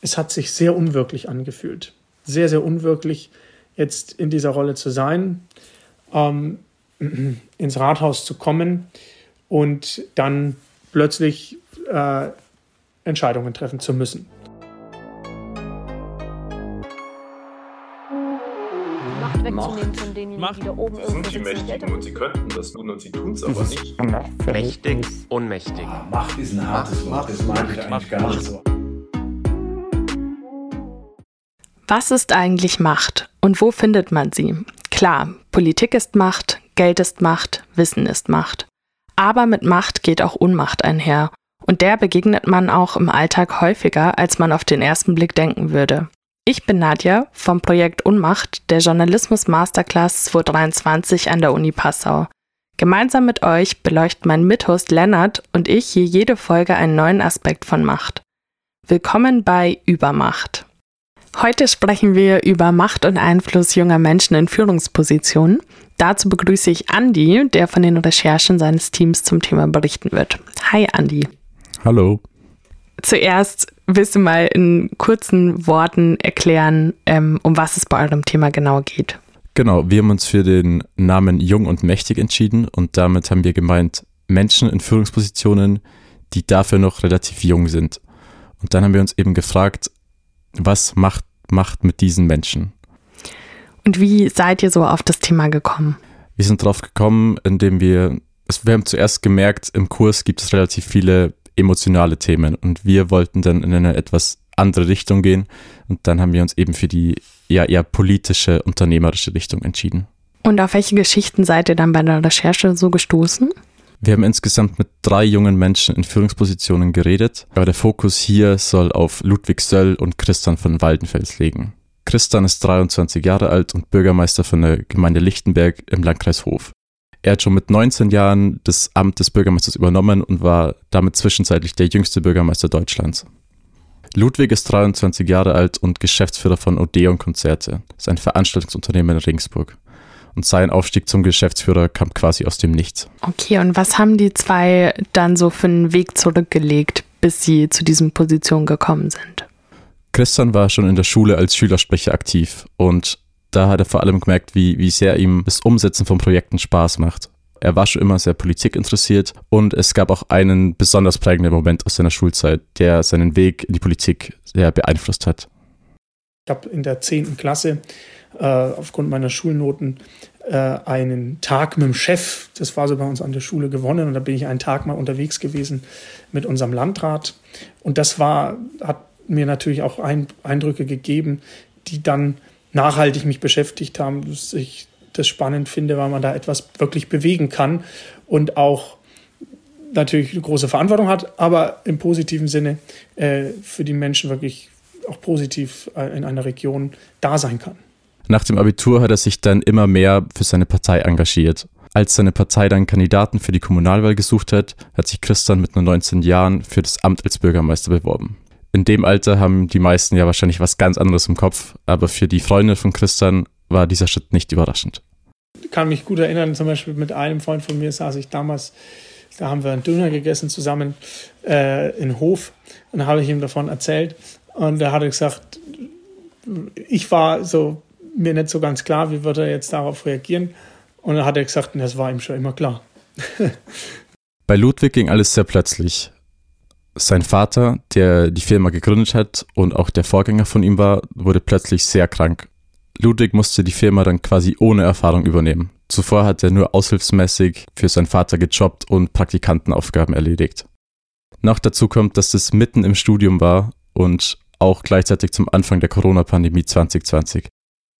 es hat sich sehr unwirklich angefühlt. Sehr, sehr unwirklich, jetzt in dieser Rolle zu sein, ähm, ins Rathaus zu kommen und dann plötzlich äh, Entscheidungen treffen zu müssen. Macht wegzunehmen von denen, die da oben Sie sind die Mächtigen und sie könnten das tun und sie tun es aber nicht. Mächtig, ohnmächtig. Ah, Macht ist ein hartes Wort, das mag ich eigentlich gar nicht so. Was ist eigentlich Macht und wo findet man sie? Klar, Politik ist Macht, Geld ist Macht, Wissen ist Macht. Aber mit Macht geht auch Unmacht einher. Und der begegnet man auch im Alltag häufiger, als man auf den ersten Blick denken würde. Ich bin Nadja vom Projekt Unmacht der Journalismus Masterclass 2023 an der Uni Passau. Gemeinsam mit euch beleuchten mein Mithost Lennart und ich hier jede Folge einen neuen Aspekt von Macht. Willkommen bei Übermacht. Heute sprechen wir über Macht und Einfluss junger Menschen in Führungspositionen. Dazu begrüße ich Andi, der von den Recherchen seines Teams zum Thema berichten wird. Hi Andi. Hallo. Zuerst willst du mal in kurzen Worten erklären, ähm, um was es bei eurem Thema genau geht. Genau, wir haben uns für den Namen Jung und Mächtig entschieden und damit haben wir gemeint Menschen in Führungspositionen, die dafür noch relativ jung sind. Und dann haben wir uns eben gefragt, was macht Macht mit diesen Menschen? Und wie seid ihr so auf das Thema gekommen? Wir sind drauf gekommen, indem wir, also wir haben zuerst gemerkt, im Kurs gibt es relativ viele emotionale Themen und wir wollten dann in eine etwas andere Richtung gehen und dann haben wir uns eben für die ja, eher politische, unternehmerische Richtung entschieden. Und auf welche Geschichten seid ihr dann bei der Recherche so gestoßen? Wir haben insgesamt mit drei jungen Menschen in Führungspositionen geredet, aber der Fokus hier soll auf Ludwig Söll und Christian von Waldenfels liegen. Christian ist 23 Jahre alt und Bürgermeister von der Gemeinde Lichtenberg im Landkreis Hof. Er hat schon mit 19 Jahren das Amt des Bürgermeisters übernommen und war damit zwischenzeitlich der jüngste Bürgermeister Deutschlands. Ludwig ist 23 Jahre alt und Geschäftsführer von Odeon Konzerte, sein Veranstaltungsunternehmen in Ringsburg und sein Aufstieg zum Geschäftsführer kam quasi aus dem Nichts. Okay, und was haben die zwei dann so für einen Weg zurückgelegt, bis sie zu diesen Positionen gekommen sind? Christian war schon in der Schule als Schülersprecher aktiv und da hat er vor allem gemerkt, wie, wie sehr ihm das Umsetzen von Projekten Spaß macht. Er war schon immer sehr politikinteressiert und es gab auch einen besonders prägenden Moment aus seiner Schulzeit, der seinen Weg in die Politik sehr beeinflusst hat. Ich habe in der 10. Klasse äh, aufgrund meiner Schulnoten äh, einen Tag mit dem Chef, das war so bei uns an der Schule gewonnen und da bin ich einen Tag mal unterwegs gewesen mit unserem Landrat und das war, hat mir natürlich auch ein, Eindrücke gegeben, die dann nachhaltig mich beschäftigt haben, dass ich das spannend finde, weil man da etwas wirklich bewegen kann und auch natürlich eine große Verantwortung hat, aber im positiven Sinne äh, für die Menschen wirklich auch positiv äh, in einer Region da sein kann. Nach dem Abitur hat er sich dann immer mehr für seine Partei engagiert. Als seine Partei dann Kandidaten für die Kommunalwahl gesucht hat, hat sich Christian mit nur 19 Jahren für das Amt als Bürgermeister beworben. In dem Alter haben die meisten ja wahrscheinlich was ganz anderes im Kopf, aber für die Freunde von Christian war dieser Schritt nicht überraschend. Ich kann mich gut erinnern, zum Beispiel mit einem Freund von mir saß ich damals, da haben wir einen Döner gegessen zusammen äh, in Hof und da habe ich ihm davon erzählt und er hatte gesagt, ich war so mir nicht so ganz klar, wie wird er jetzt darauf reagieren. Und dann hat er gesagt, das war ihm schon immer klar. Bei Ludwig ging alles sehr plötzlich. Sein Vater, der die Firma gegründet hat und auch der Vorgänger von ihm war, wurde plötzlich sehr krank. Ludwig musste die Firma dann quasi ohne Erfahrung übernehmen. Zuvor hat er nur aushilfsmäßig für seinen Vater gejobbt und Praktikantenaufgaben erledigt. Noch dazu kommt, dass es mitten im Studium war und auch gleichzeitig zum Anfang der Corona-Pandemie 2020.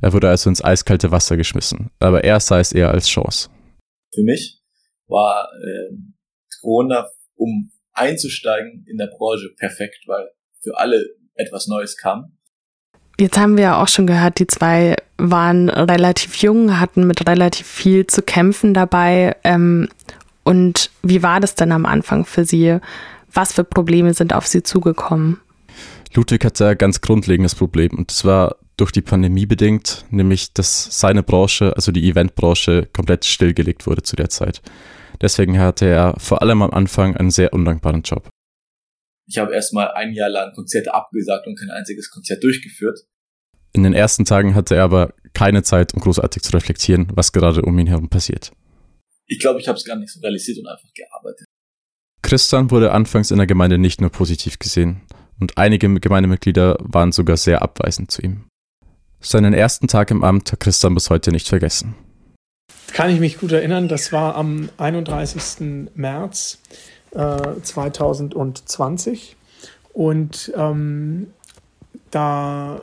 Er wurde also ins eiskalte Wasser geschmissen, aber er sah es eher als Chance. Für mich war äh, Corona, um einzusteigen in der Branche, perfekt, weil für alle etwas Neues kam. Jetzt haben wir ja auch schon gehört, die zwei waren relativ jung, hatten mit relativ viel zu kämpfen dabei. Ähm, und wie war das denn am Anfang für Sie? Was für Probleme sind auf Sie zugekommen? Ludwig hatte ein ganz grundlegendes Problem und das war durch die Pandemie bedingt, nämlich dass seine Branche, also die Eventbranche, komplett stillgelegt wurde zu der Zeit. Deswegen hatte er vor allem am Anfang einen sehr undankbaren Job. Ich habe erstmal ein Jahr lang Konzerte abgesagt und kein einziges Konzert durchgeführt. In den ersten Tagen hatte er aber keine Zeit, um großartig zu reflektieren, was gerade um ihn herum passiert. Ich glaube, ich habe es gar nicht so realisiert und einfach gearbeitet. Christian wurde anfangs in der Gemeinde nicht nur positiv gesehen und einige Gemeindemitglieder waren sogar sehr abweisend zu ihm. Seinen ersten Tag im Amt hat Christian bis heute nicht vergessen. Kann ich mich gut erinnern, das war am 31. März äh, 2020 und ähm, da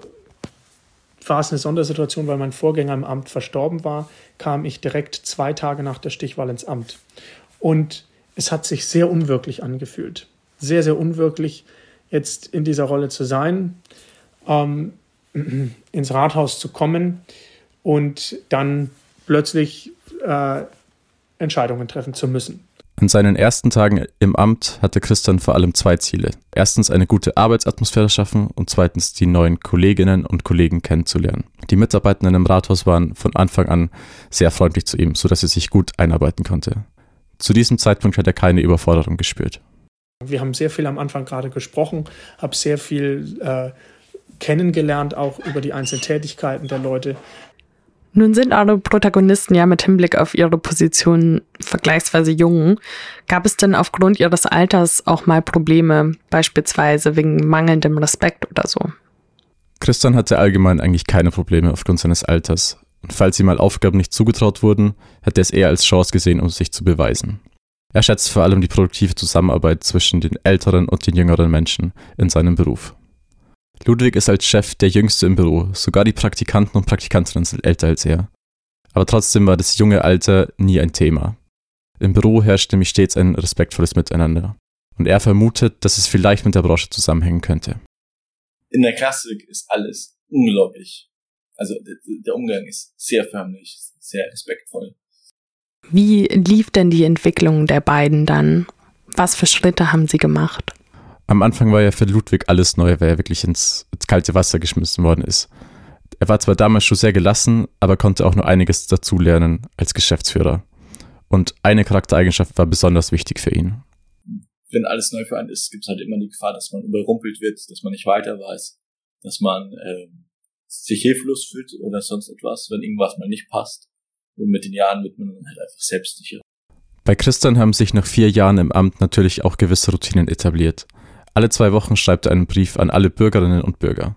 war es eine Sondersituation, weil mein Vorgänger im Amt verstorben war, kam ich direkt zwei Tage nach der Stichwahl ins Amt. Und es hat sich sehr unwirklich angefühlt. Sehr, sehr unwirklich, jetzt in dieser Rolle zu sein, ähm, ins Rathaus zu kommen und dann plötzlich äh, Entscheidungen treffen zu müssen. An seinen ersten Tagen im Amt hatte Christian vor allem zwei Ziele. Erstens eine gute Arbeitsatmosphäre schaffen und zweitens die neuen Kolleginnen und Kollegen kennenzulernen. Die Mitarbeitenden im Rathaus waren von Anfang an sehr freundlich zu ihm, sodass er sich gut einarbeiten konnte. Zu diesem Zeitpunkt hat er keine Überforderung gespürt. Wir haben sehr viel am Anfang gerade gesprochen, habe sehr viel äh, kennengelernt, auch über die einzelnen Tätigkeiten der Leute. Nun sind eure Protagonisten ja mit Hinblick auf ihre Position vergleichsweise jung. Gab es denn aufgrund ihres Alters auch mal Probleme, beispielsweise wegen mangelndem Respekt oder so? Christian hatte allgemein eigentlich keine Probleme aufgrund seines Alters. Und falls ihm mal Aufgaben nicht zugetraut wurden, hätte er es eher als Chance gesehen, um sich zu beweisen. Er schätzt vor allem die produktive Zusammenarbeit zwischen den älteren und den jüngeren Menschen in seinem Beruf. Ludwig ist als Chef der Jüngste im Büro, sogar die Praktikanten und Praktikantinnen sind älter als er. Aber trotzdem war das junge Alter nie ein Thema. Im Büro herrscht nämlich stets ein respektvolles Miteinander. Und er vermutet, dass es vielleicht mit der Branche zusammenhängen könnte. In der Klassik ist alles unglaublich. Also der Umgang ist sehr förmlich, sehr respektvoll. Wie lief denn die Entwicklung der beiden dann? Was für Schritte haben sie gemacht? Am Anfang war ja für Ludwig alles neu, weil er wirklich ins, ins kalte Wasser geschmissen worden ist. Er war zwar damals schon sehr gelassen, aber konnte auch nur einiges dazulernen als Geschäftsführer. Und eine Charaktereigenschaft war besonders wichtig für ihn. Wenn alles neu für einen ist, gibt es halt immer die Gefahr, dass man überrumpelt wird, dass man nicht weiter weiß, dass man äh, sich hilflos fühlt oder sonst etwas, wenn irgendwas mal nicht passt. Und mit den Jahren wird man dann halt einfach selbstsicher. Bei Christian haben sich nach vier Jahren im Amt natürlich auch gewisse Routinen etabliert. Alle zwei Wochen schreibt er einen Brief an alle Bürgerinnen und Bürger.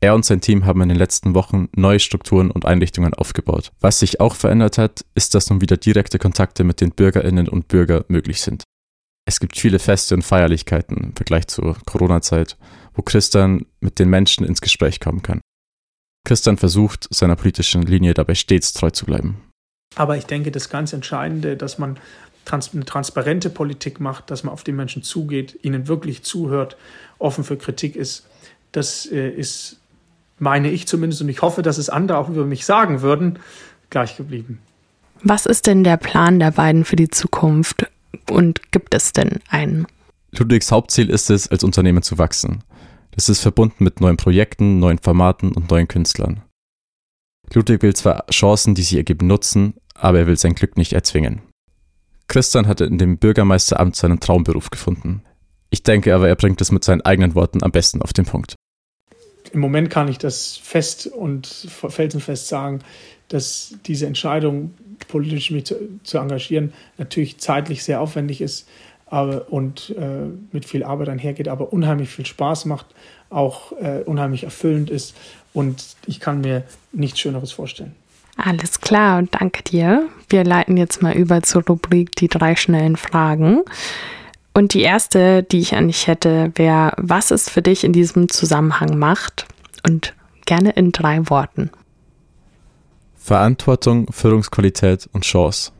Er und sein Team haben in den letzten Wochen neue Strukturen und Einrichtungen aufgebaut. Was sich auch verändert hat, ist, dass nun wieder direkte Kontakte mit den Bürgerinnen und Bürgern möglich sind. Es gibt viele Feste und Feierlichkeiten im Vergleich zur Corona-Zeit, wo Christian mit den Menschen ins Gespräch kommen kann. Christian versucht, seiner politischen Linie dabei stets treu zu bleiben. Aber ich denke, das ganz Entscheidende, dass man trans eine transparente Politik macht, dass man auf die Menschen zugeht, ihnen wirklich zuhört, offen für Kritik ist. Das äh, ist, meine ich zumindest, und ich hoffe, dass es andere auch über mich sagen würden, gleich geblieben. Was ist denn der Plan der beiden für die Zukunft und gibt es denn einen? Ludwigs Hauptziel ist es, als Unternehmen zu wachsen. Das ist verbunden mit neuen Projekten, neuen Formaten und neuen Künstlern. Ludwig will zwar Chancen, die sich ergeben, nutzen, aber er will sein Glück nicht erzwingen. Christian hatte in dem Bürgermeisteramt seinen Traumberuf gefunden. Ich denke aber, er bringt es mit seinen eigenen Worten am besten auf den Punkt. Im Moment kann ich das fest und felsenfest sagen, dass diese Entscheidung, politisch mich zu, zu engagieren, natürlich zeitlich sehr aufwendig ist aber, und äh, mit viel Arbeit einhergeht, aber unheimlich viel Spaß macht, auch äh, unheimlich erfüllend ist. Und ich kann mir nichts Schöneres vorstellen. Alles klar, danke dir. Wir leiten jetzt mal über zur Rubrik die drei schnellen Fragen. Und die erste, die ich an dich hätte, wäre, was ist für dich in diesem Zusammenhang Macht? Und gerne in drei Worten. Verantwortung, Führungsqualität und Chance.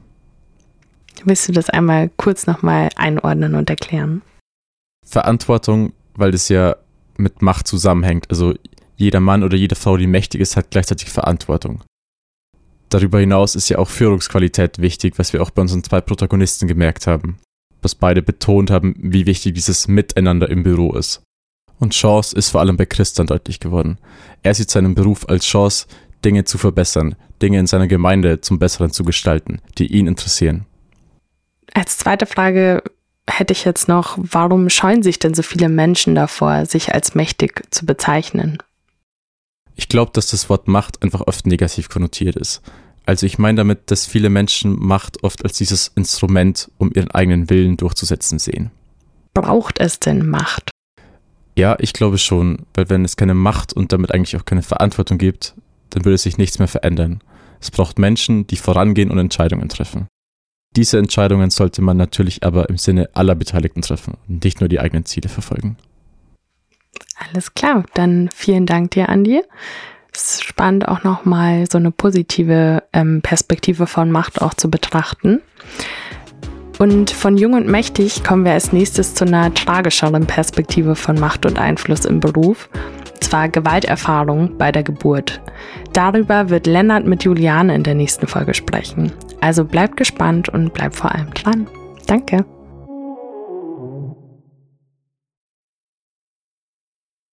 Willst du das einmal kurz nochmal einordnen und erklären? Verantwortung, weil das ja mit Macht zusammenhängt. Also jeder Mann oder jede Frau, die mächtig ist, hat gleichzeitig Verantwortung. Darüber hinaus ist ja auch Führungsqualität wichtig, was wir auch bei unseren zwei Protagonisten gemerkt haben. Was beide betont haben, wie wichtig dieses Miteinander im Büro ist. Und Chance ist vor allem bei Christian deutlich geworden. Er sieht seinen Beruf als Chance, Dinge zu verbessern, Dinge in seiner Gemeinde zum Besseren zu gestalten, die ihn interessieren. Als zweite Frage hätte ich jetzt noch, warum scheuen sich denn so viele Menschen davor, sich als mächtig zu bezeichnen? Ich glaube, dass das Wort Macht einfach oft negativ konnotiert ist. Also ich meine damit, dass viele Menschen Macht oft als dieses Instrument, um ihren eigenen Willen durchzusetzen sehen. Braucht es denn Macht? Ja, ich glaube schon, weil wenn es keine Macht und damit eigentlich auch keine Verantwortung gibt, dann würde sich nichts mehr verändern. Es braucht Menschen, die vorangehen und Entscheidungen treffen. Diese Entscheidungen sollte man natürlich aber im Sinne aller Beteiligten treffen und nicht nur die eigenen Ziele verfolgen. Alles klar, dann vielen Dank dir, Andi. Es ist spannend, auch nochmal so eine positive ähm, Perspektive von Macht auch zu betrachten. Und von Jung und Mächtig kommen wir als nächstes zu einer tragischeren Perspektive von Macht und Einfluss im Beruf, und zwar Gewalterfahrung bei der Geburt. Darüber wird Lennart mit Juliane in der nächsten Folge sprechen. Also bleibt gespannt und bleibt vor allem dran. Danke.